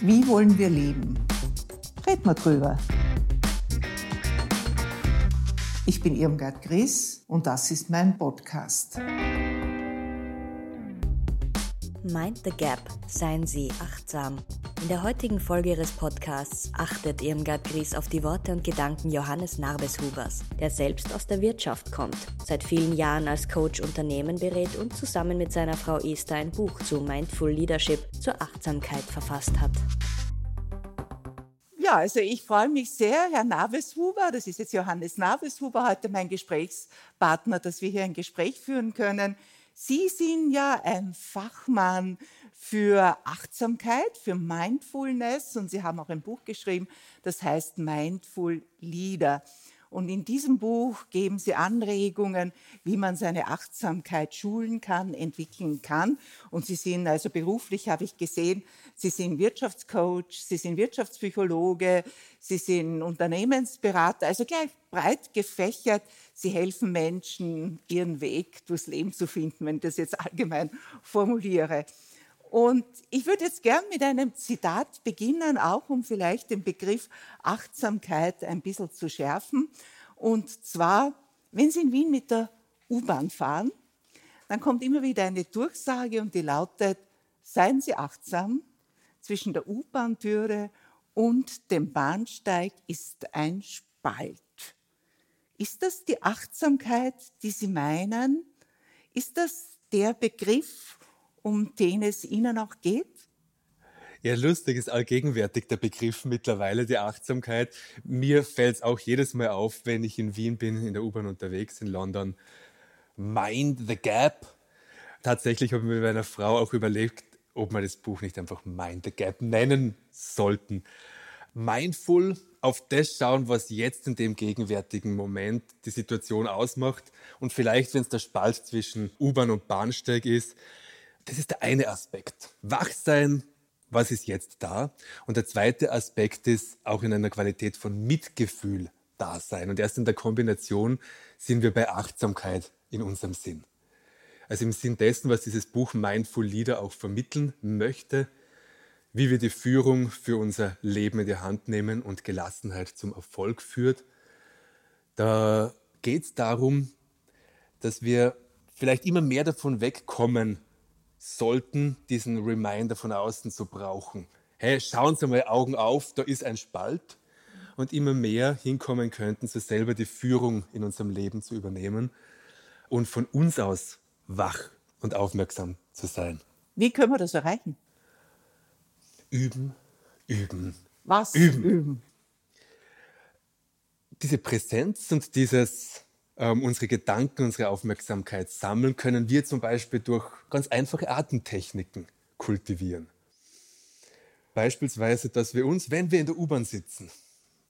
Wie wollen wir leben? Red mal drüber. Ich bin Irmgard Gries und das ist mein Podcast. Mind the Gap, seien Sie achtsam. In der heutigen Folge Ihres Podcasts achtet Irmgard Gries auf die Worte und Gedanken Johannes Narbeshubers, der selbst aus der Wirtschaft kommt, seit vielen Jahren als Coach Unternehmen berät und zusammen mit seiner Frau Esther ein Buch zu Mindful Leadership zur Achtsamkeit verfasst hat. Ja, also ich freue mich sehr, Herr Naveshuber, das ist jetzt Johannes Naveshuber, heute mein Gesprächspartner, dass wir hier ein Gespräch führen können. Sie sind ja ein Fachmann für Achtsamkeit, für Mindfulness und Sie haben auch ein Buch geschrieben, das heißt Mindful Leader. Und in diesem Buch geben Sie Anregungen, wie man seine Achtsamkeit schulen kann, entwickeln kann. Und Sie sind also beruflich, habe ich gesehen, Sie sind Wirtschaftscoach, Sie sind Wirtschaftspsychologe, Sie sind Unternehmensberater, also gleich breit gefächert. Sie helfen Menschen, ihren Weg durchs Leben zu finden, wenn ich das jetzt allgemein formuliere. Und ich würde jetzt gern mit einem Zitat beginnen, auch um vielleicht den Begriff Achtsamkeit ein bisschen zu schärfen. Und zwar, wenn Sie in Wien mit der U-Bahn fahren, dann kommt immer wieder eine Durchsage und die lautet, seien Sie achtsam, zwischen der U-Bahn-Türe und dem Bahnsteig ist ein Spalt. Ist das die Achtsamkeit, die Sie meinen? Ist das der Begriff, um den es Ihnen auch geht? Ja, lustig ist allgegenwärtig der Begriff mittlerweile, die Achtsamkeit. Mir fällt es auch jedes Mal auf, wenn ich in Wien bin, in der U-Bahn unterwegs, in London. Mind the Gap. Tatsächlich habe ich mit meiner Frau auch überlegt, ob wir das Buch nicht einfach Mind the Gap nennen sollten. Mindful auf das schauen, was jetzt in dem gegenwärtigen Moment die Situation ausmacht und vielleicht, wenn es der Spalt zwischen U-Bahn und Bahnsteig ist, das ist der eine Aspekt. Wach sein, was ist jetzt da? Und der zweite Aspekt ist auch in einer Qualität von Mitgefühl da sein. Und erst in der Kombination sind wir bei Achtsamkeit in unserem Sinn. Also im Sinn dessen, was dieses Buch Mindful Leader auch vermitteln möchte, wie wir die Führung für unser Leben in die Hand nehmen und Gelassenheit zum Erfolg führt. Da geht es darum, dass wir vielleicht immer mehr davon wegkommen, sollten, diesen Reminder von außen zu brauchen. Hey, schauen Sie mal Augen auf, da ist ein Spalt. Und immer mehr hinkommen könnten, so selber die Führung in unserem Leben zu übernehmen und von uns aus wach und aufmerksam zu sein. Wie können wir das erreichen? Üben, üben. Was üben? üben? Diese Präsenz und dieses ähm, unsere Gedanken, unsere Aufmerksamkeit sammeln, können. Wir zum Beispiel durch ganz einfache Atemtechniken kultivieren. Beispielsweise, dass wir uns, wenn wir in der U-Bahn sitzen,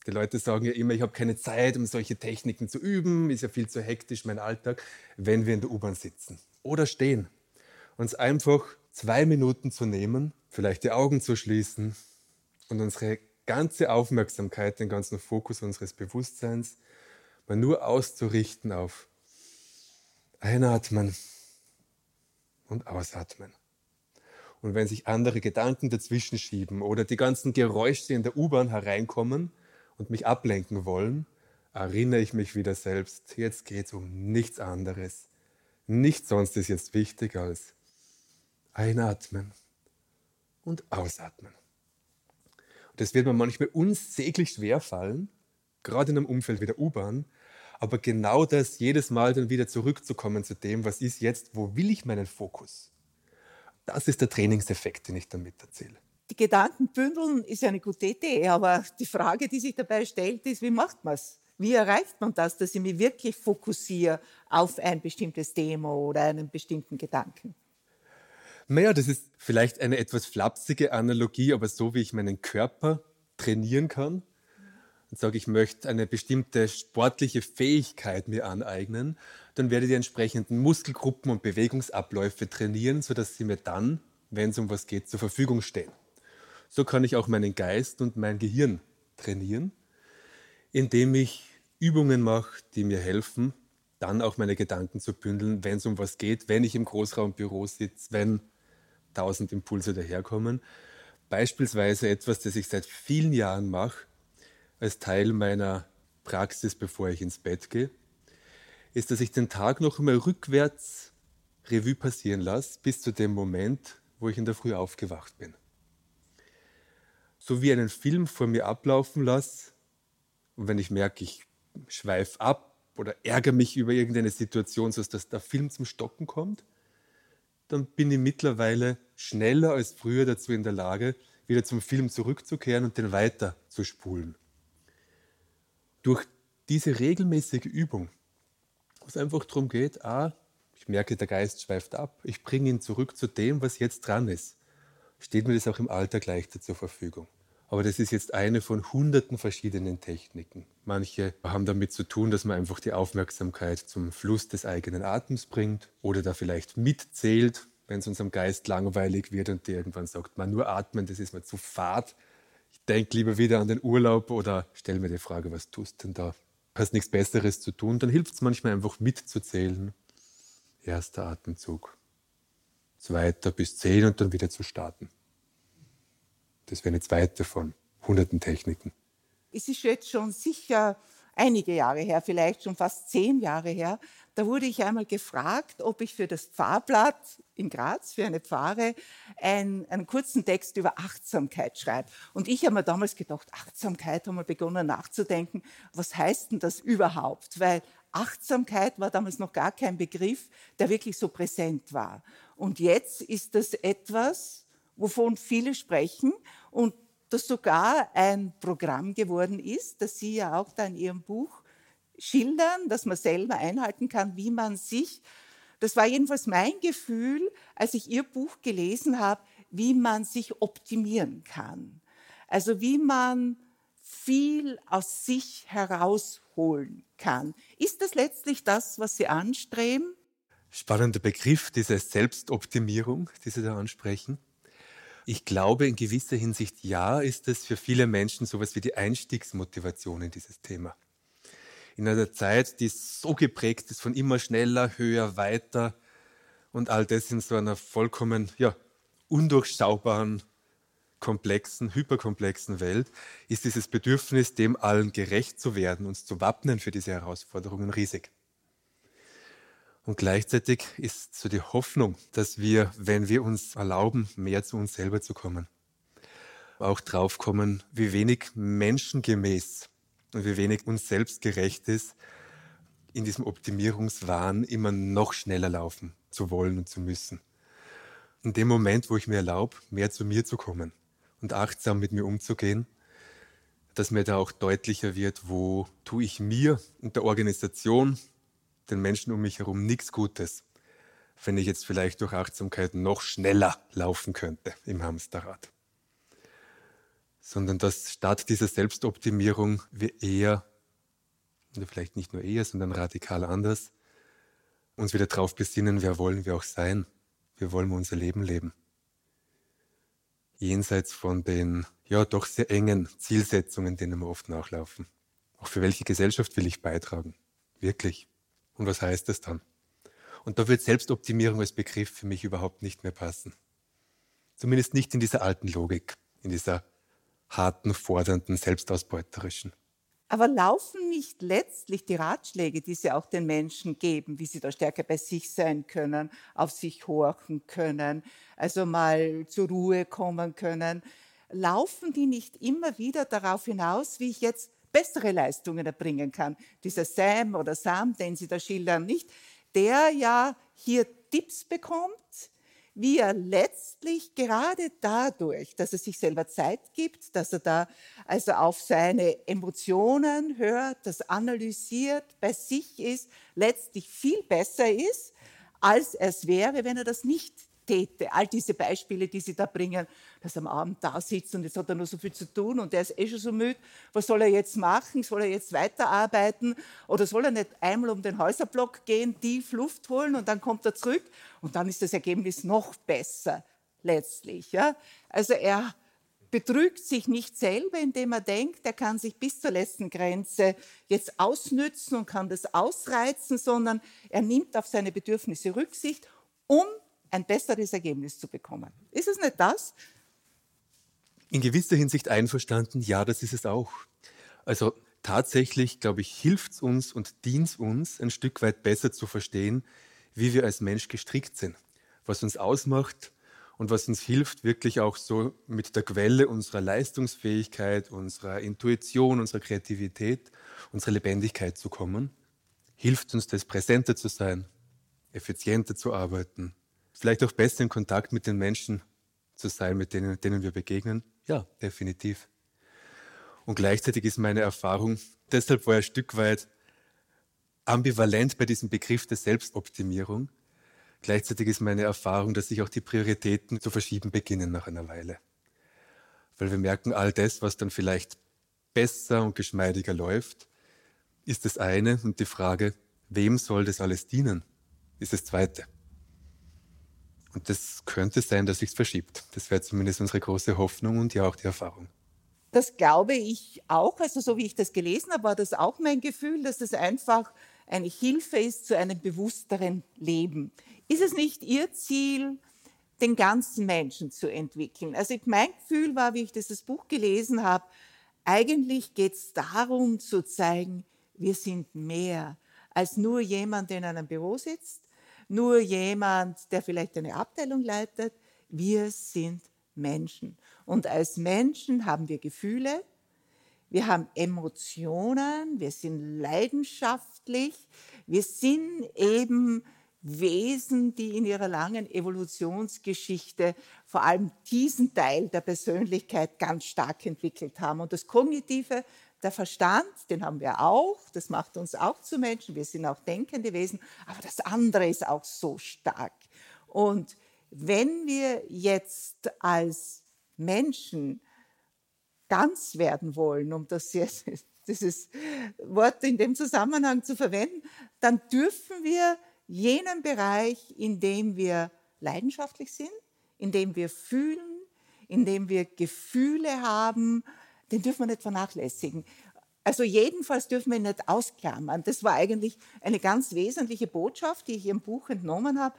die Leute sagen ja immer, ich habe keine Zeit, um solche Techniken zu üben, ist ja viel zu hektisch mein Alltag, wenn wir in der U-Bahn sitzen. Oder stehen, uns einfach zwei Minuten zu nehmen, vielleicht die Augen zu schließen und unsere ganze Aufmerksamkeit, den ganzen Fokus unseres Bewusstseins mal nur auszurichten auf Einatmen und Ausatmen. Und wenn sich andere Gedanken dazwischen schieben oder die ganzen Geräusche in der U-Bahn hereinkommen und mich ablenken wollen, erinnere ich mich wieder selbst, jetzt geht es um nichts anderes. Nichts sonst ist jetzt wichtig als einatmen und ausatmen. Und das wird mir manchmal unsäglich schwer fallen, gerade in einem Umfeld wie der U-Bahn, aber genau das jedes Mal dann wieder zurückzukommen zu dem, was ist jetzt, wo will ich meinen Fokus? Das ist der Trainingseffekt, den ich damit erzähle. Die Gedanken bündeln ist eine gute Idee, aber die Frage, die sich dabei stellt, ist, wie macht man es? Wie erreicht man das, dass ich mich wirklich fokussiere auf ein bestimmtes Thema oder einen bestimmten Gedanken? Naja, das ist vielleicht eine etwas flapsige Analogie, aber so wie ich meinen Körper trainieren kann, und sage, ich möchte eine bestimmte sportliche Fähigkeit mir aneignen, dann werde ich die entsprechenden Muskelgruppen und Bewegungsabläufe trainieren, sodass sie mir dann, wenn es um was geht, zur Verfügung stehen. So kann ich auch meinen Geist und mein Gehirn trainieren, indem ich Übungen mache, die mir helfen, dann auch meine Gedanken zu bündeln, wenn es um was geht, wenn ich im Großraumbüro sitze, wenn tausend Impulse daherkommen, Beispielsweise etwas, das ich seit vielen Jahren mache, als Teil meiner Praxis, bevor ich ins Bett gehe, ist, dass ich den Tag noch einmal rückwärts Revue passieren lasse, bis zu dem Moment, wo ich in der Früh aufgewacht bin. So wie einen Film vor mir ablaufen lasse und wenn ich merke, ich schweife ab oder ärgere mich über irgendeine Situation, so dass der Film zum Stocken kommt, dann bin ich mittlerweile schneller als früher dazu in der Lage, wieder zum Film zurückzukehren und den weiter zu spulen. Durch diese regelmäßige Übung, wo es einfach darum geht, ah, ich merke, der Geist schweift ab, ich bringe ihn zurück zu dem, was jetzt dran ist, steht mir das auch im Alltag leichter zur Verfügung. Aber das ist jetzt eine von hunderten verschiedenen Techniken. Manche haben damit zu tun, dass man einfach die Aufmerksamkeit zum Fluss des eigenen Atems bringt oder da vielleicht mitzählt, wenn es unserem Geist langweilig wird und der irgendwann sagt, man nur atmen, das ist mir zu fad. Ich denke lieber wieder an den Urlaub oder stell mir die Frage, was tust denn da? Hast nichts Besseres zu tun? Dann hilft es manchmal einfach mitzuzählen. Erster Atemzug, zweiter bis zehn und dann wieder zu starten. Das wäre eine zweite von hunderten Techniken. Es ist jetzt schon sicher einige Jahre her, vielleicht schon fast zehn Jahre her, da wurde ich einmal gefragt, ob ich für das Pfarrblatt in Graz, für eine Pfarre, einen, einen kurzen Text über Achtsamkeit schreibe. Und ich habe mir damals gedacht, Achtsamkeit, haben wir begonnen nachzudenken, was heißt denn das überhaupt? Weil Achtsamkeit war damals noch gar kein Begriff, der wirklich so präsent war. Und jetzt ist das etwas, wovon viele sprechen und das sogar ein Programm geworden ist, das Sie ja auch da in Ihrem Buch schildern, dass man selber einhalten kann, wie man sich, das war jedenfalls mein Gefühl, als ich Ihr Buch gelesen habe, wie man sich optimieren kann. Also wie man viel aus sich herausholen kann. Ist das letztlich das, was Sie anstreben? Spannender Begriff, diese Selbstoptimierung, die Sie da ansprechen. Ich glaube, in gewisser Hinsicht ja, ist es für viele Menschen sowas wie die Einstiegsmotivation in dieses Thema. In einer Zeit, die so geprägt ist von immer schneller, höher, weiter und all das in so einer vollkommen ja, undurchschaubaren, komplexen, hyperkomplexen Welt, ist dieses Bedürfnis, dem allen gerecht zu werden, uns zu wappnen für diese Herausforderungen riesig. Und gleichzeitig ist so die Hoffnung, dass wir, wenn wir uns erlauben, mehr zu uns selber zu kommen, auch draufkommen, wie wenig menschengemäß und wie wenig uns selbst gerecht ist, in diesem Optimierungswahn immer noch schneller laufen zu wollen und zu müssen. In dem Moment, wo ich mir erlaube, mehr zu mir zu kommen und achtsam mit mir umzugehen, dass mir da auch deutlicher wird, wo tue ich mir und der Organisation den Menschen um mich herum nichts Gutes, wenn ich jetzt vielleicht durch Achtsamkeit noch schneller laufen könnte im Hamsterrad. Sondern dass statt dieser Selbstoptimierung wir eher, oder vielleicht nicht nur eher, sondern radikal anders, uns wieder darauf besinnen, wer wollen wir auch sein, wie wollen wir unser Leben leben. Jenseits von den ja doch sehr engen Zielsetzungen, denen wir oft nachlaufen. Auch für welche Gesellschaft will ich beitragen? Wirklich. Und was heißt das dann? Und da wird Selbstoptimierung als Begriff für mich überhaupt nicht mehr passen. Zumindest nicht in dieser alten Logik, in dieser harten, fordernden, selbstausbeuterischen. Aber laufen nicht letztlich die Ratschläge, die Sie auch den Menschen geben, wie sie da stärker bei sich sein können, auf sich horchen können, also mal zur Ruhe kommen können, laufen die nicht immer wieder darauf hinaus, wie ich jetzt bessere Leistungen erbringen kann. Dieser Sam oder Sam, den Sie da schildern, nicht, der ja hier Tipps bekommt, wie er letztlich gerade dadurch, dass er sich selber Zeit gibt, dass er da also auf seine Emotionen hört, das analysiert, bei sich ist, letztlich viel besser ist, als es wäre, wenn er das nicht täte. All diese Beispiele, die Sie da bringen, dass er am Abend da sitzt und jetzt hat er nur so viel zu tun und er ist eh schon so müde. Was soll er jetzt machen? Soll er jetzt weiterarbeiten? Oder soll er nicht einmal um den Häuserblock gehen, tief Luft holen und dann kommt er zurück und dann ist das Ergebnis noch besser letztlich. Ja? Also er betrügt sich nicht selber, indem er denkt, er kann sich bis zur letzten Grenze jetzt ausnützen und kann das ausreizen, sondern er nimmt auf seine Bedürfnisse Rücksicht, um ein besseres Ergebnis zu bekommen. Ist es nicht das? In gewisser Hinsicht einverstanden, ja, das ist es auch. Also tatsächlich, glaube ich, hilft es uns und dient es uns, ein Stück weit besser zu verstehen, wie wir als Mensch gestrickt sind, was uns ausmacht und was uns hilft, wirklich auch so mit der Quelle unserer Leistungsfähigkeit, unserer Intuition, unserer Kreativität, unserer Lebendigkeit zu kommen. Hilft uns das, präsenter zu sein, effizienter zu arbeiten, vielleicht auch besser in Kontakt mit den Menschen zu sein, mit denen, denen wir begegnen. Ja, definitiv. Und gleichzeitig ist meine Erfahrung, deshalb war ich ein Stück weit ambivalent bei diesem Begriff der Selbstoptimierung. Gleichzeitig ist meine Erfahrung, dass sich auch die Prioritäten zu verschieben beginnen nach einer Weile. Weil wir merken, all das, was dann vielleicht besser und geschmeidiger läuft, ist das eine und die Frage, wem soll das alles dienen, ist das zweite. Und das könnte sein, dass sich verschiebt. Das wäre zumindest unsere große Hoffnung und ja auch die Erfahrung. Das glaube ich auch. Also so wie ich das gelesen habe, war das auch mein Gefühl, dass das einfach eine Hilfe ist zu einem bewussteren Leben. Ist es nicht Ihr Ziel, den ganzen Menschen zu entwickeln? Also mein Gefühl war, wie ich dieses Buch gelesen habe, eigentlich geht es darum zu zeigen, wir sind mehr als nur jemand, der in einem Büro sitzt, nur jemand, der vielleicht eine Abteilung leitet. Wir sind Menschen. Und als Menschen haben wir Gefühle, wir haben Emotionen, wir sind leidenschaftlich, wir sind eben Wesen, die in ihrer langen Evolutionsgeschichte vor allem diesen Teil der Persönlichkeit ganz stark entwickelt haben. Und das Kognitive, der Verstand, den haben wir auch, das macht uns auch zu Menschen, wir sind auch denkende Wesen, aber das andere ist auch so stark. Und wenn wir jetzt als Menschen ganz werden wollen, um das jetzt, dieses Wort in dem Zusammenhang zu verwenden, dann dürfen wir jenen Bereich, in dem wir leidenschaftlich sind, in dem wir fühlen, in dem wir Gefühle haben, den dürfen wir nicht vernachlässigen. Also jedenfalls dürfen wir ihn nicht ausklammern. Das war eigentlich eine ganz wesentliche Botschaft, die ich im Buch entnommen habe.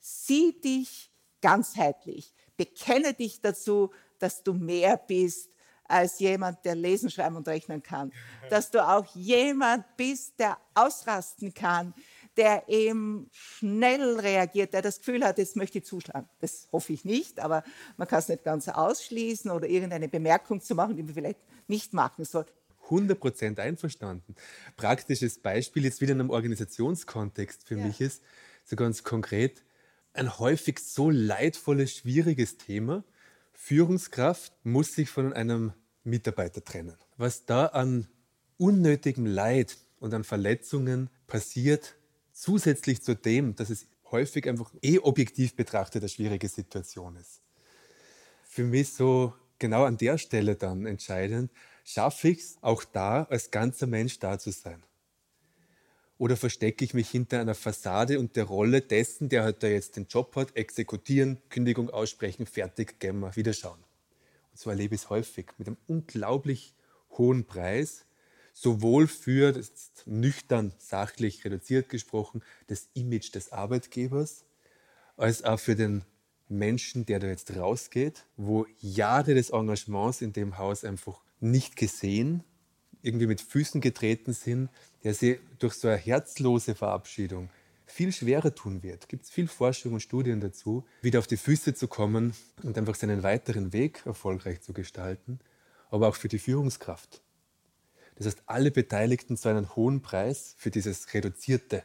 Sieh dich ganzheitlich. Bekenne dich dazu, dass du mehr bist als jemand, der lesen, schreiben und rechnen kann. Dass du auch jemand bist, der ausrasten kann, der eben schnell reagiert, der das Gefühl hat, jetzt möchte ich zuschlagen. Das hoffe ich nicht, aber man kann es nicht ganz ausschließen oder irgendeine Bemerkung zu machen, die man vielleicht nicht machen soll. 100% einverstanden. Praktisches Beispiel jetzt wieder in einem Organisationskontext für ja. mich ist, so ganz konkret, ein häufig so leidvolles, schwieriges Thema. Führungskraft muss sich von einem Mitarbeiter trennen. Was da an unnötigem Leid und an Verletzungen passiert, zusätzlich zu dem, dass es häufig einfach eh objektiv betrachtet eine schwierige Situation ist. Für mich so genau an der Stelle dann entscheidend, schaffe ich es auch da als ganzer Mensch da zu sein. Oder verstecke ich mich hinter einer Fassade und der Rolle dessen, der halt da jetzt den Job hat, exekutieren, Kündigung aussprechen, fertig, gehen wir, wieder schauen. Und so erlebe ich es häufig mit einem unglaublich hohen Preis, sowohl für, das ist nüchtern, sachlich reduziert gesprochen, das Image des Arbeitgebers, als auch für den Menschen, der da jetzt rausgeht, wo Jahre des Engagements in dem Haus einfach nicht gesehen, irgendwie mit Füßen getreten sind, der sie durch so eine herzlose Verabschiedung viel schwerer tun wird. Gibt es viel Forschung und Studien dazu, wieder auf die Füße zu kommen und einfach seinen weiteren Weg erfolgreich zu gestalten, aber auch für die Führungskraft. Das heißt, alle Beteiligten zahlen einen hohen Preis für dieses Reduzierte.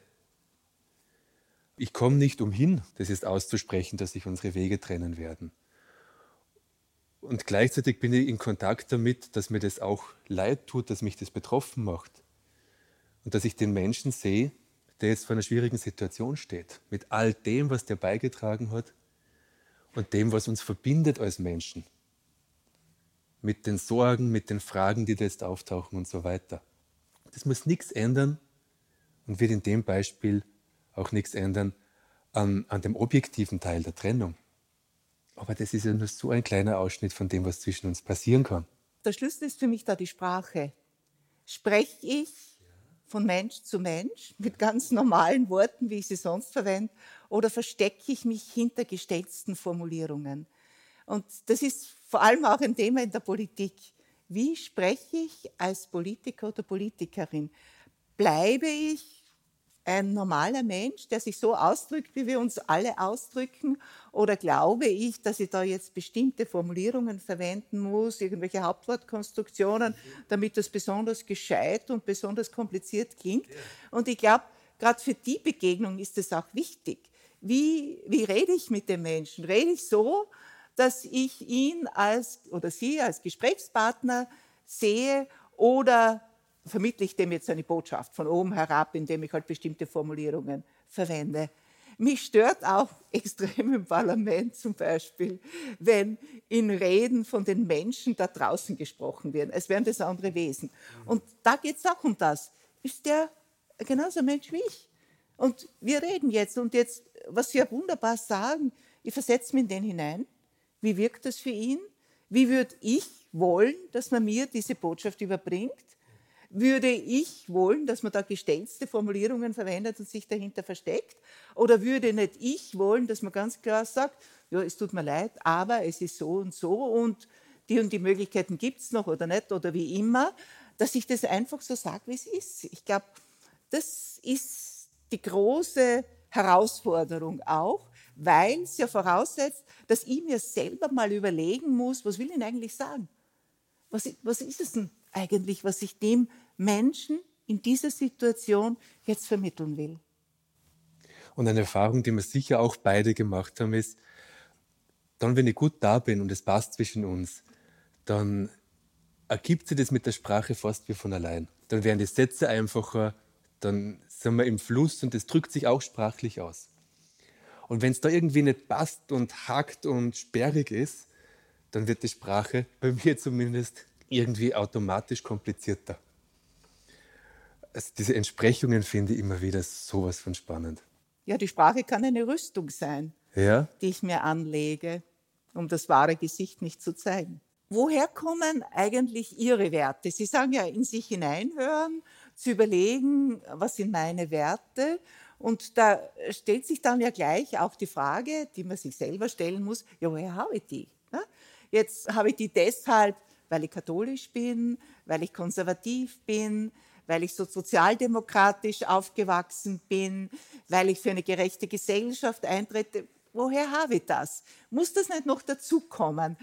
Ich komme nicht umhin, das ist auszusprechen, dass sich unsere Wege trennen werden. Und gleichzeitig bin ich in Kontakt damit, dass mir das auch leid tut, dass mich das betroffen macht. Und dass ich den Menschen sehe, der jetzt vor einer schwierigen Situation steht, mit all dem, was der beigetragen hat und dem, was uns verbindet als Menschen. Mit den Sorgen, mit den Fragen, die da jetzt auftauchen und so weiter. Das muss nichts ändern und wird in dem Beispiel auch nichts ändern an, an dem objektiven Teil der Trennung. Aber das ist ja nur so ein kleiner Ausschnitt von dem, was zwischen uns passieren kann. Der Schlüssel ist für mich da die Sprache. Spreche ich von Mensch zu Mensch mit ganz normalen Worten, wie ich sie sonst verwende, oder verstecke ich mich hinter gestellten Formulierungen? Und das ist vor allem auch ein Thema in der Politik. Wie spreche ich als Politiker oder Politikerin? Bleibe ich ein normaler Mensch, der sich so ausdrückt, wie wir uns alle ausdrücken? Oder glaube ich, dass ich da jetzt bestimmte Formulierungen verwenden muss, irgendwelche Hauptwortkonstruktionen, damit das besonders gescheit und besonders kompliziert klingt? Und ich glaube, gerade für die Begegnung ist es auch wichtig. Wie, wie rede ich mit dem Menschen? Rede ich so, dass ich ihn als oder sie als Gesprächspartner sehe oder vermittle ich dem jetzt eine Botschaft von oben herab, indem ich halt bestimmte Formulierungen verwende. Mich stört auch extrem im Parlament zum Beispiel, wenn in Reden von den Menschen da draußen gesprochen wird, als wären das andere Wesen. Und da geht es auch um das. Ist der genauso ein Mensch wie ich? Und wir reden jetzt und jetzt, was Sie ja wunderbar sagen, ich versetze mich in den hinein. Wie wirkt das für ihn? Wie würde ich wollen, dass man mir diese Botschaft überbringt? Würde ich wollen, dass man da gestellte Formulierungen verwendet und sich dahinter versteckt? Oder würde nicht ich wollen, dass man ganz klar sagt, ja, es tut mir leid, aber es ist so und so und die und die Möglichkeiten gibt es noch oder nicht oder wie immer, dass ich das einfach so sage, wie es ist. Ich glaube, das ist die große Herausforderung auch, weil es ja voraussetzt, dass ich mir selber mal überlegen muss, was will ich eigentlich sagen? Was, was ist es denn eigentlich, was ich dem Menschen in dieser Situation jetzt vermitteln will. Und eine Erfahrung, die wir sicher auch beide gemacht haben, ist, dann, wenn ich gut da bin und es passt zwischen uns, dann ergibt sich das mit der Sprache fast wie von allein. Dann werden die Sätze einfacher, dann sind wir im Fluss und das drückt sich auch sprachlich aus. Und wenn es da irgendwie nicht passt und hakt und sperrig ist, dann wird die Sprache, bei mir zumindest, irgendwie automatisch komplizierter. Also diese Entsprechungen finde ich immer wieder sowas von spannend. Ja, die Sprache kann eine Rüstung sein, ja? die ich mir anlege, um das wahre Gesicht nicht zu zeigen. Woher kommen eigentlich Ihre Werte? Sie sagen ja, in sich hineinhören, zu überlegen, was sind meine Werte. Und da stellt sich dann ja gleich auch die Frage, die man sich selber stellen muss, ja, woher habe ich die? Jetzt habe ich die deshalb, weil ich katholisch bin, weil ich konservativ bin, weil ich so sozialdemokratisch aufgewachsen bin, weil ich für eine gerechte Gesellschaft eintrete. Woher habe ich das? Muss das nicht noch dazukommen?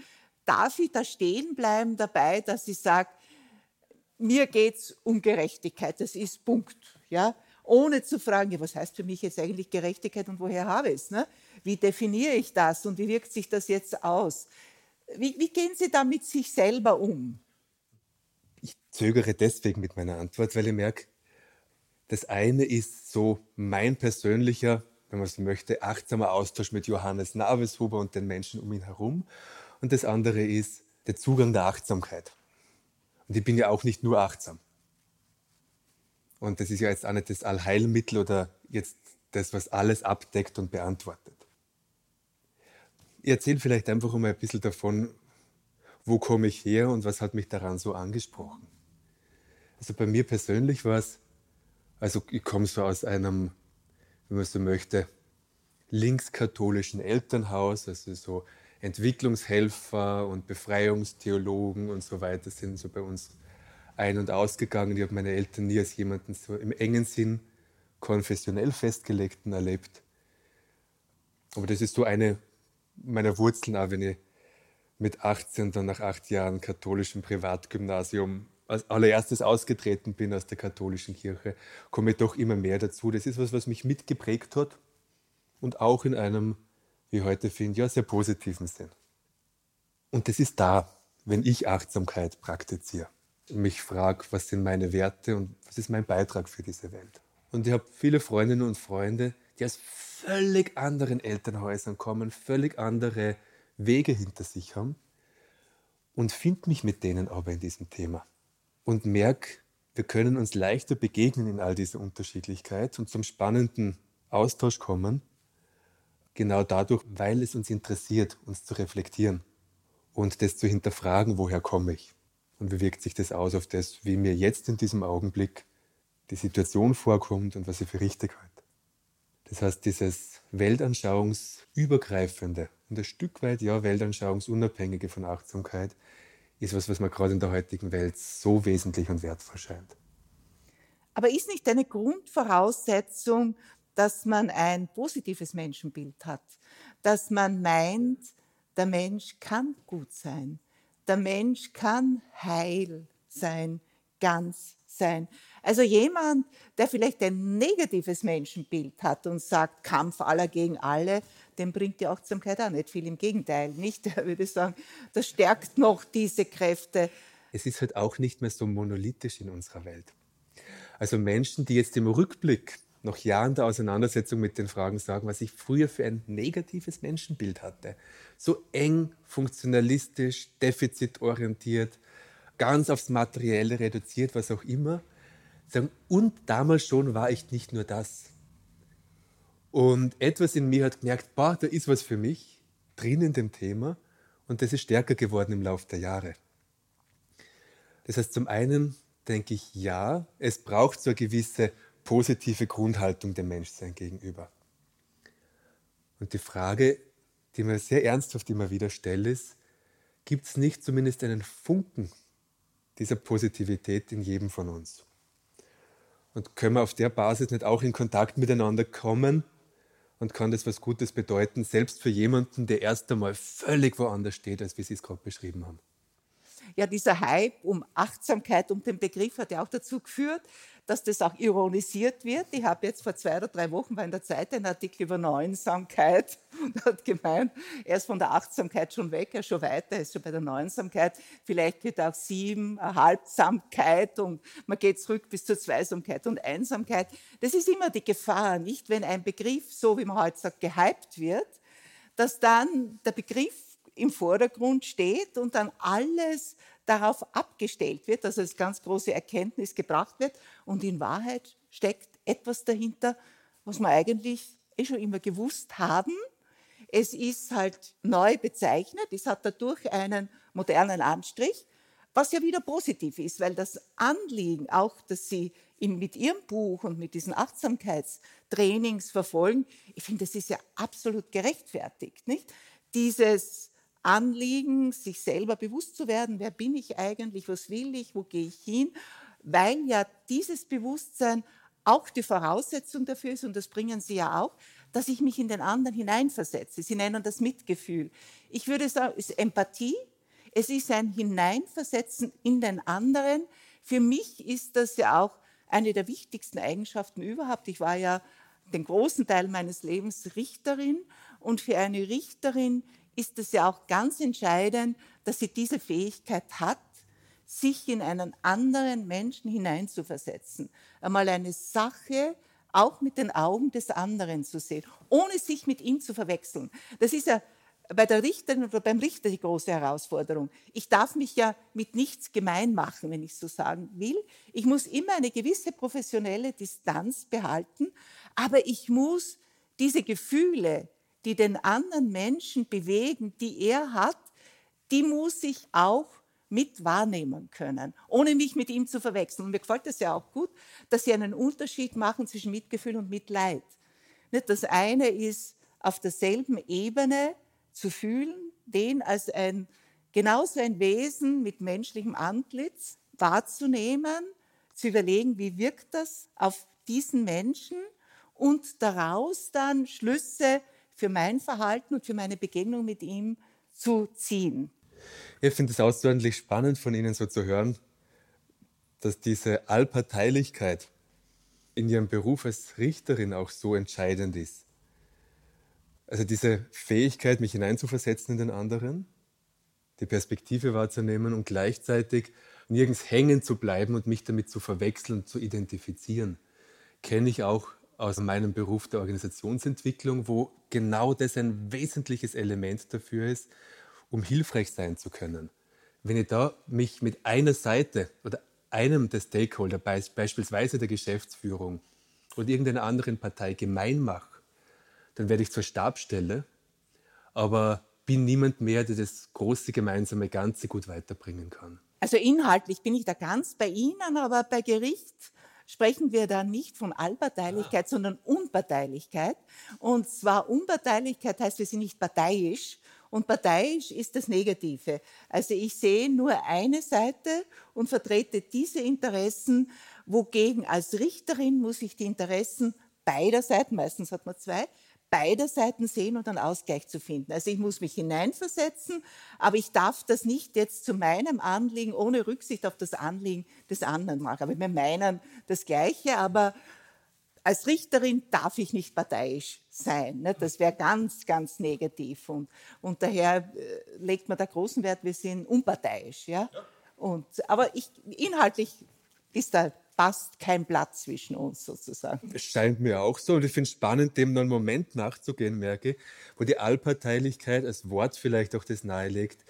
Darf ich da stehen bleiben dabei, dass ich sage, mir geht es um Gerechtigkeit, das ist Punkt. Ja? Ohne zu fragen, was heißt für mich jetzt eigentlich Gerechtigkeit und woher habe ich es? Ne? Wie definiere ich das und wie wirkt sich das jetzt aus? Wie, wie gehen Sie da mit sich selber um? Ich zögere deswegen mit meiner Antwort, weil ich merke, das eine ist so mein persönlicher, wenn man so möchte, achtsamer Austausch mit Johannes Naveshuber und den Menschen um ihn herum. Und das andere ist der Zugang der Achtsamkeit. Und ich bin ja auch nicht nur achtsam. Und das ist ja jetzt auch nicht das Allheilmittel oder jetzt das, was alles abdeckt und beantwortet. Ich erzähle vielleicht einfach mal ein bisschen davon, wo komme ich her und was hat mich daran so angesprochen. Also bei mir persönlich war es, also ich komme so aus einem, wenn man so möchte, linkskatholischen Elternhaus, also so Entwicklungshelfer und Befreiungstheologen und so weiter sind so bei uns ein- und ausgegangen. Ich habe meine Eltern nie als jemanden so im engen Sinn konfessionell festgelegten erlebt. Aber das ist so eine meiner Wurzeln auch, wenn ich mit 18 dann nach acht Jahren katholischem Privatgymnasium als allererstes ausgetreten bin aus der katholischen Kirche, komme ich doch immer mehr dazu. Das ist was, was mich mitgeprägt hat und auch in einem, wie ich heute finde, ja, sehr positiven Sinn. Und das ist da, wenn ich Achtsamkeit praktiziere mich frage, was sind meine Werte und was ist mein Beitrag für diese Welt. Und ich habe viele Freundinnen und Freunde, die aus völlig anderen Elternhäusern kommen, völlig andere Wege hinter sich haben und finde mich mit denen aber in diesem Thema und merke, wir können uns leichter begegnen in all dieser Unterschiedlichkeit und zum spannenden Austausch kommen, genau dadurch, weil es uns interessiert, uns zu reflektieren und das zu hinterfragen, woher komme ich und wie wirkt sich das aus auf das, wie mir jetzt in diesem Augenblick die Situation vorkommt und was ich für richtig halte. Das heißt, dieses weltanschauungsübergreifende und ein Stück weit, ja, weltanschauungsunabhängige von Achtsamkeit, ist was, was mir gerade in der heutigen Welt so wesentlich und wertvoll scheint. Aber ist nicht eine Grundvoraussetzung, dass man ein positives Menschenbild hat, dass man meint, der Mensch kann gut sein, der Mensch kann heil sein, ganz sein. Also jemand, der vielleicht ein negatives Menschenbild hat und sagt, Kampf aller gegen alle, dem bringt die Achtsamkeit auch nicht viel. Im Gegenteil, nicht? Er würde sagen, das stärkt noch diese Kräfte. Es ist halt auch nicht mehr so monolithisch in unserer Welt. Also Menschen, die jetzt im Rückblick nach Jahren der Auseinandersetzung mit den Fragen sagen, was ich früher für ein negatives Menschenbild hatte. So eng, funktionalistisch, defizitorientiert, ganz aufs Materielle reduziert, was auch immer. Und damals schon war ich nicht nur das. Und etwas in mir hat gemerkt, boah, da ist was für mich drin in dem Thema und das ist stärker geworden im Laufe der Jahre. Das heißt, zum einen denke ich, ja, es braucht so eine gewisse positive Grundhaltung dem Menschsein gegenüber. Und die Frage, die mir sehr ernsthaft immer wieder stelle, ist, gibt es nicht zumindest einen Funken dieser Positivität in jedem von uns? Und können wir auf der Basis nicht auch in Kontakt miteinander kommen und kann das was Gutes bedeuten, selbst für jemanden, der erst einmal völlig woanders steht, als wie Sie es gerade beschrieben haben? Ja, dieser Hype um Achtsamkeit, um den Begriff hat ja auch dazu geführt, dass das auch ironisiert wird. Ich habe jetzt vor zwei oder drei Wochen bei der Zeit einen Artikel über Neunsamkeit und hat gemeint, er ist von der Achtsamkeit schon weg, er ist schon weiter, er ist schon bei der Neunsamkeit. Vielleicht wird auch sieben, Halbsamkeit und man geht zurück bis zur Zweisamkeit und Einsamkeit. Das ist immer die Gefahr, nicht? Wenn ein Begriff, so wie man heute sagt, gehypt wird, dass dann der Begriff im Vordergrund steht und dann alles darauf abgestellt wird, also als ganz große Erkenntnis gebracht wird. Und in Wahrheit steckt etwas dahinter, was wir eigentlich eh schon immer gewusst haben. Es ist halt neu bezeichnet, es hat dadurch einen modernen Anstrich, was ja wieder positiv ist, weil das Anliegen, auch dass Sie mit Ihrem Buch und mit diesen Achtsamkeitstrainings verfolgen, ich finde, das ist ja absolut gerechtfertigt. Nicht? Dieses Anliegen, sich selber bewusst zu werden, wer bin ich eigentlich, was will ich, wo gehe ich hin, weil ja dieses Bewusstsein auch die Voraussetzung dafür ist, und das bringen Sie ja auch, dass ich mich in den anderen hineinversetze. Sie nennen das Mitgefühl. Ich würde sagen, es ist Empathie, es ist ein Hineinversetzen in den anderen. Für mich ist das ja auch eine der wichtigsten Eigenschaften überhaupt. Ich war ja den großen Teil meines Lebens Richterin und für eine Richterin ist es ja auch ganz entscheidend, dass sie diese Fähigkeit hat, sich in einen anderen Menschen hineinzuversetzen. Einmal eine Sache auch mit den Augen des anderen zu sehen, ohne sich mit ihm zu verwechseln. Das ist ja bei der Richterin oder beim Richter die große Herausforderung. Ich darf mich ja mit nichts gemein machen, wenn ich so sagen will. Ich muss immer eine gewisse professionelle Distanz behalten, aber ich muss diese Gefühle, die den anderen Menschen bewegen, die er hat, die muss ich auch mit wahrnehmen können, ohne mich mit ihm zu verwechseln. Und mir gefällt es ja auch gut, dass Sie einen Unterschied machen zwischen Mitgefühl und Mitleid. Das eine ist auf derselben Ebene zu fühlen, den als ein genauso ein Wesen mit menschlichem Antlitz wahrzunehmen, zu überlegen, wie wirkt das auf diesen Menschen und daraus dann Schlüsse für mein Verhalten und für meine Begegnung mit ihm zu ziehen. Ich finde es außerordentlich spannend von Ihnen so zu hören, dass diese Allparteilichkeit in Ihrem Beruf als Richterin auch so entscheidend ist. Also diese Fähigkeit, mich hineinzuversetzen in den anderen, die Perspektive wahrzunehmen und gleichzeitig nirgends hängen zu bleiben und mich damit zu verwechseln, zu identifizieren, kenne ich auch aus meinem Beruf der Organisationsentwicklung, wo genau das ein wesentliches Element dafür ist, um hilfreich sein zu können. Wenn ich da mich mit einer Seite oder einem der Stakeholder, beispielsweise der Geschäftsführung oder irgendeiner anderen Partei gemein mache, dann werde ich zur Stabstelle, aber bin niemand mehr, der das große gemeinsame Ganze gut weiterbringen kann. Also inhaltlich bin ich da ganz bei Ihnen, aber bei Gericht sprechen wir da nicht von Allparteilichkeit, sondern Unparteilichkeit. Und zwar Unparteilichkeit heißt, wir sind nicht parteiisch. Und parteiisch ist das Negative. Also ich sehe nur eine Seite und vertrete diese Interessen, wogegen als Richterin muss ich die Interessen beider Seiten, meistens hat man zwei, beider Seiten sehen und einen Ausgleich zu finden. Also ich muss mich hineinversetzen, aber ich darf das nicht jetzt zu meinem Anliegen ohne Rücksicht auf das Anliegen des anderen machen. Aber wir meinen das Gleiche, aber als Richterin darf ich nicht parteiisch sein. Ne? Das wäre ganz, ganz negativ. Und, und daher äh, legt man da großen Wert, wir sind unparteiisch. Ja? Und, aber ich, inhaltlich ist da fast kein Platz zwischen uns sozusagen. Es scheint mir auch so. Und ich finde es spannend, dem noch einen Moment nachzugehen, merke, wo die Allparteilichkeit als Wort vielleicht auch das nahelegt.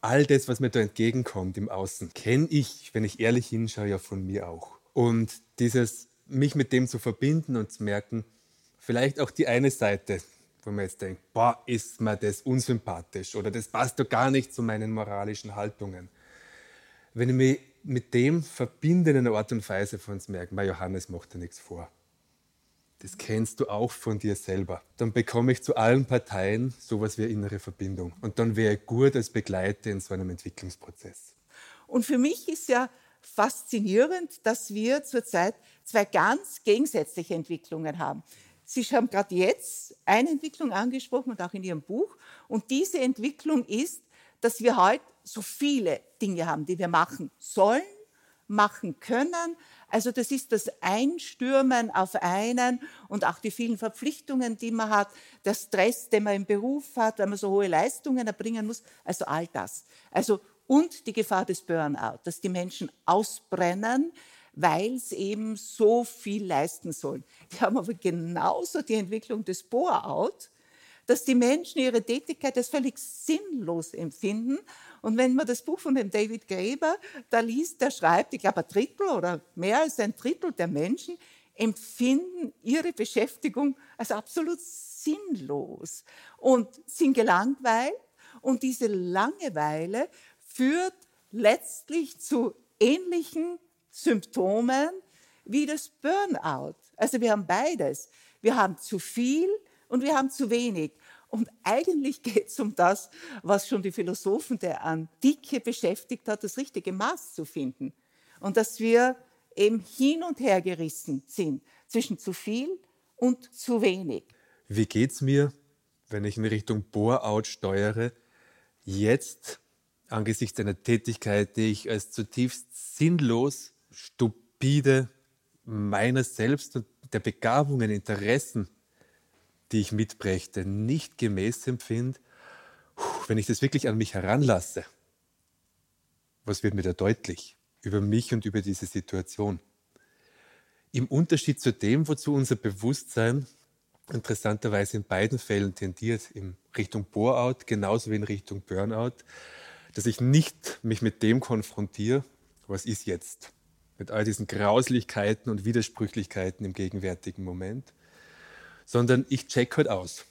All das, was mir da entgegenkommt im Außen, kenne ich, wenn ich ehrlich hinschaue, ja von mir auch. Und dieses, mich mit dem zu verbinden und zu merken, vielleicht auch die eine Seite, wo man jetzt denkt, boah, ist mir das unsympathisch oder das passt doch gar nicht zu meinen moralischen Haltungen. Wenn ich mich mit dem verbindenden Art und Weise von uns merken, weil Johannes macht dir nichts vor. Das kennst du auch von dir selber. Dann bekomme ich zu allen Parteien sowas wie innere Verbindung. Und dann wäre ich gut als Begleiter in so einem Entwicklungsprozess. Und für mich ist ja faszinierend, dass wir zurzeit zwei ganz gegensätzliche Entwicklungen haben. Sie haben gerade jetzt eine Entwicklung angesprochen und auch in Ihrem Buch. Und diese Entwicklung ist, dass wir heute so viele Dinge haben, die wir machen sollen, machen können. Also das ist das Einstürmen auf einen und auch die vielen Verpflichtungen, die man hat, der Stress, den man im Beruf hat, wenn man so hohe Leistungen erbringen muss. Also all das. Also und die Gefahr des Burnout, dass die Menschen ausbrennen, weil sie eben so viel leisten sollen. Wir haben aber genauso die Entwicklung des Bore-out, dass die Menschen ihre Tätigkeit als völlig sinnlos empfinden. Und wenn man das Buch von dem David Graeber da liest, der schreibt, ich glaube ein Drittel oder mehr als ein Drittel der Menschen empfinden ihre Beschäftigung als absolut sinnlos und sind gelangweilt. Und diese Langeweile führt letztlich zu ähnlichen Symptomen wie das Burnout. Also wir haben beides. Wir haben zu viel und wir haben zu wenig. Und eigentlich geht es um das, was schon die Philosophen der Antike beschäftigt hat, das richtige Maß zu finden. Und dass wir eben hin und her gerissen sind zwischen zu viel und zu wenig. Wie geht es mir, wenn ich in Richtung Bore-out steuere, jetzt angesichts einer Tätigkeit, die ich als zutiefst sinnlos, stupide meiner selbst und der Begabungen, Interessen die ich mitbrächte, nicht gemäß empfinde, wenn ich das wirklich an mich heranlasse, was wird mir da deutlich über mich und über diese Situation? Im Unterschied zu dem, wozu unser Bewusstsein interessanterweise in beiden Fällen tendiert, in Richtung Bore-out genauso wie in Richtung Burnout, dass ich nicht mich mit dem konfrontiere, was ist jetzt, mit all diesen Grauslichkeiten und Widersprüchlichkeiten im gegenwärtigen Moment, sondern ich check halt aus.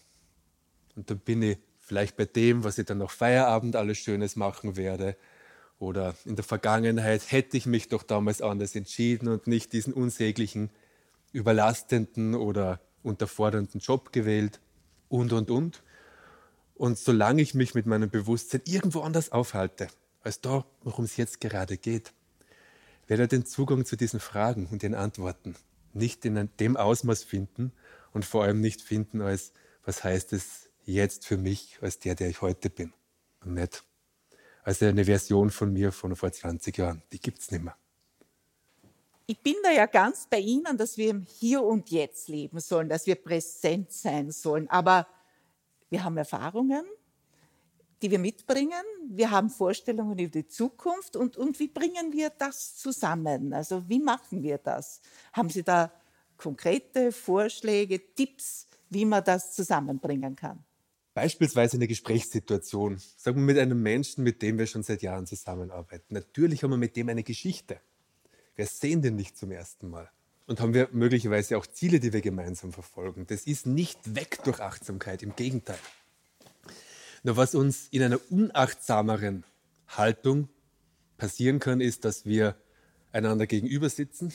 Und dann bin ich vielleicht bei dem, was ich dann noch Feierabend alles Schönes machen werde. Oder in der Vergangenheit hätte ich mich doch damals anders entschieden und nicht diesen unsäglichen, überlastenden oder unterfordernden Job gewählt. Und, und, und. Und solange ich mich mit meinem Bewusstsein irgendwo anders aufhalte, als da, worum es jetzt gerade geht, werde ich den Zugang zu diesen Fragen und den Antworten nicht in dem Ausmaß finden, und vor allem nicht finden als, was heißt es jetzt für mich, als der, der ich heute bin. Nicht als eine Version von mir von vor 20 Jahren. Die gibt es nicht mehr. Ich bin da ja ganz bei Ihnen, dass wir im Hier und Jetzt leben sollen, dass wir präsent sein sollen. Aber wir haben Erfahrungen, die wir mitbringen. Wir haben Vorstellungen über die Zukunft. Und, und wie bringen wir das zusammen? Also wie machen wir das? Haben Sie da konkrete Vorschläge, Tipps, wie man das zusammenbringen kann? Beispielsweise eine Gesprächssituation, sagen wir mit einem Menschen, mit dem wir schon seit Jahren zusammenarbeiten. Natürlich haben wir mit dem eine Geschichte. Wir sehen den nicht zum ersten Mal. Und haben wir möglicherweise auch Ziele, die wir gemeinsam verfolgen. Das ist nicht weg durch Achtsamkeit, im Gegenteil. Nur was uns in einer unachtsameren Haltung passieren kann, ist, dass wir einander gegenüber sitzen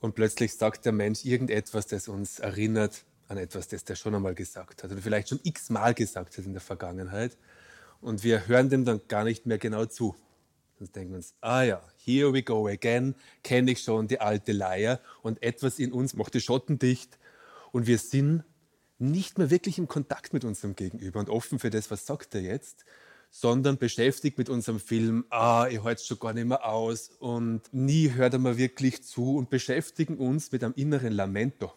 und plötzlich sagt der Mensch irgendetwas, das uns erinnert an etwas, das der schon einmal gesagt hat oder vielleicht schon x-mal gesagt hat in der Vergangenheit. Und wir hören dem dann gar nicht mehr genau zu. Sonst denken wir uns, ah ja, here we go again, kenne ich schon die alte Leier und etwas in uns macht die Schotten dicht und wir sind nicht mehr wirklich im Kontakt mit unserem Gegenüber und offen für das, was sagt er jetzt, sondern beschäftigt mit unserem Film, ah, ich halte es schon gar nicht mehr aus und nie hört er mal wirklich zu und beschäftigen uns mit einem inneren Lamento,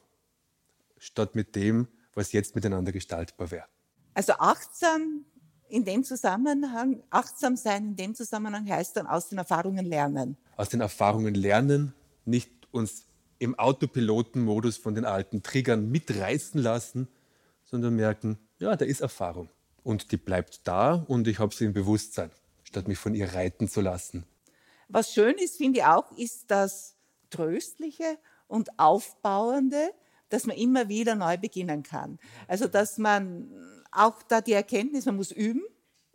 statt mit dem, was jetzt miteinander gestaltbar wäre. Also achtsam in dem Zusammenhang, achtsam sein in dem Zusammenhang heißt dann aus den Erfahrungen lernen. Aus den Erfahrungen lernen, nicht uns im Autopilotenmodus von den alten Triggern mitreißen lassen, sondern merken, ja, da ist Erfahrung. Und die bleibt da und ich habe sie im Bewusstsein, statt mich von ihr reiten zu lassen. Was schön ist, finde ich auch, ist das Tröstliche und Aufbauende, dass man immer wieder neu beginnen kann. Also, dass man auch da die Erkenntnis, man muss üben.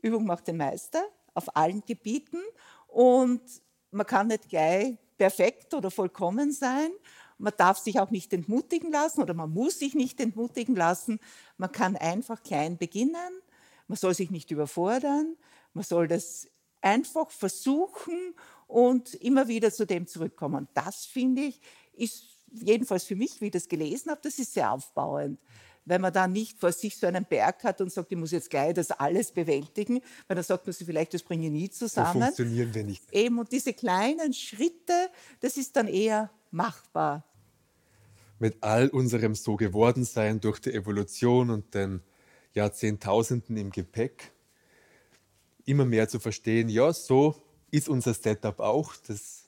Übung macht den Meister auf allen Gebieten und man kann nicht gleich perfekt oder vollkommen sein. Man darf sich auch nicht entmutigen lassen oder man muss sich nicht entmutigen lassen. Man kann einfach klein beginnen. Man soll sich nicht überfordern. Man soll das einfach versuchen und immer wieder zu dem zurückkommen. Das finde ich, ist jedenfalls für mich, wie ich das gelesen habe, das ist sehr aufbauend wenn man da nicht vor sich so einen Berg hat und sagt, ich muss jetzt gleich das alles bewältigen, weil dann sagt man sich vielleicht, das bringe ich nie zusammen. So funktionieren wir nicht. Eben, und diese kleinen Schritte, das ist dann eher machbar. Mit all unserem so geworden sein durch die Evolution und den Jahrzehntausenden im Gepäck, immer mehr zu verstehen, ja, so ist unser Setup auch, das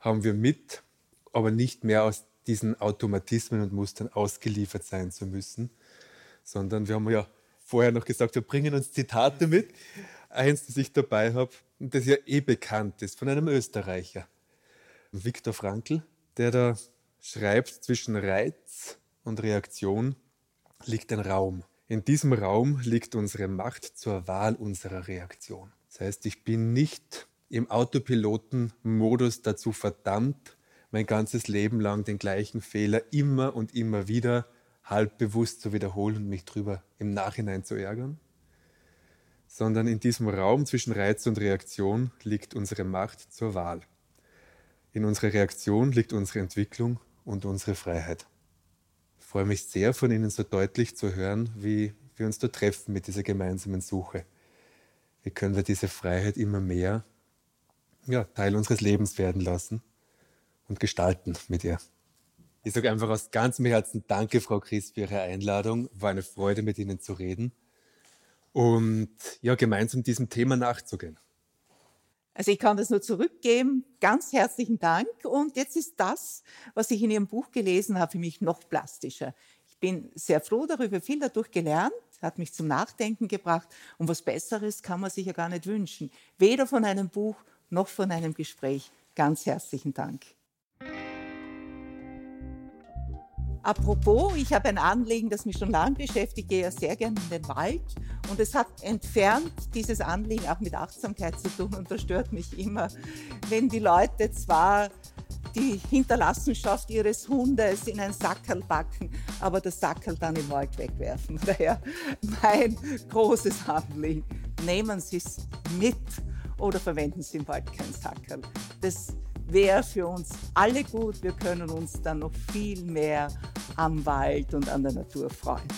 haben wir mit, aber nicht mehr aus diesen Automatismen und Mustern ausgeliefert sein zu müssen, sondern wir haben ja vorher noch gesagt, wir bringen uns Zitate mit. Eins, das ich dabei habe, und das ja eh bekannt ist, von einem Österreicher, Viktor Frankl, der da schreibt, zwischen Reiz und Reaktion liegt ein Raum. In diesem Raum liegt unsere Macht zur Wahl unserer Reaktion. Das heißt, ich bin nicht im Autopiloten-Modus dazu verdammt, mein ganzes Leben lang den gleichen Fehler immer und immer wieder halbbewusst zu wiederholen und mich drüber im Nachhinein zu ärgern, sondern in diesem Raum zwischen Reiz und Reaktion liegt unsere Macht zur Wahl. In unserer Reaktion liegt unsere Entwicklung und unsere Freiheit. Freue mich sehr, von Ihnen so deutlich zu hören, wie wir uns da treffen mit dieser gemeinsamen Suche. Wie können wir diese Freiheit immer mehr ja, Teil unseres Lebens werden lassen und gestalten mit ihr. Ich sage einfach aus ganzem Herzen Danke, Frau Chris, für Ihre Einladung. War eine Freude, mit Ihnen zu reden und ja, gemeinsam diesem Thema nachzugehen. Also ich kann das nur zurückgeben. Ganz herzlichen Dank. Und jetzt ist das, was ich in Ihrem Buch gelesen habe, für mich noch plastischer. Ich bin sehr froh darüber, viel dadurch gelernt, hat mich zum Nachdenken gebracht. Und was Besseres kann man sich ja gar nicht wünschen. Weder von einem Buch noch von einem Gespräch. Ganz herzlichen Dank. Apropos, ich habe ein Anliegen, das mich schon lange beschäftigt, gehe ja sehr gerne in den Wald und es hat entfernt dieses Anliegen auch mit Achtsamkeit zu tun und das stört mich immer, wenn die Leute zwar die Hinterlassenschaft ihres Hundes in ein Sackerl backen, aber das Sackerl dann im Wald wegwerfen. Daher mein großes Anliegen, nehmen Sie es mit oder verwenden Sie im Wald kein Sackerl. Das wäre für uns alle gut. Wir können uns dann noch viel mehr am Wald und an der Natur freuen.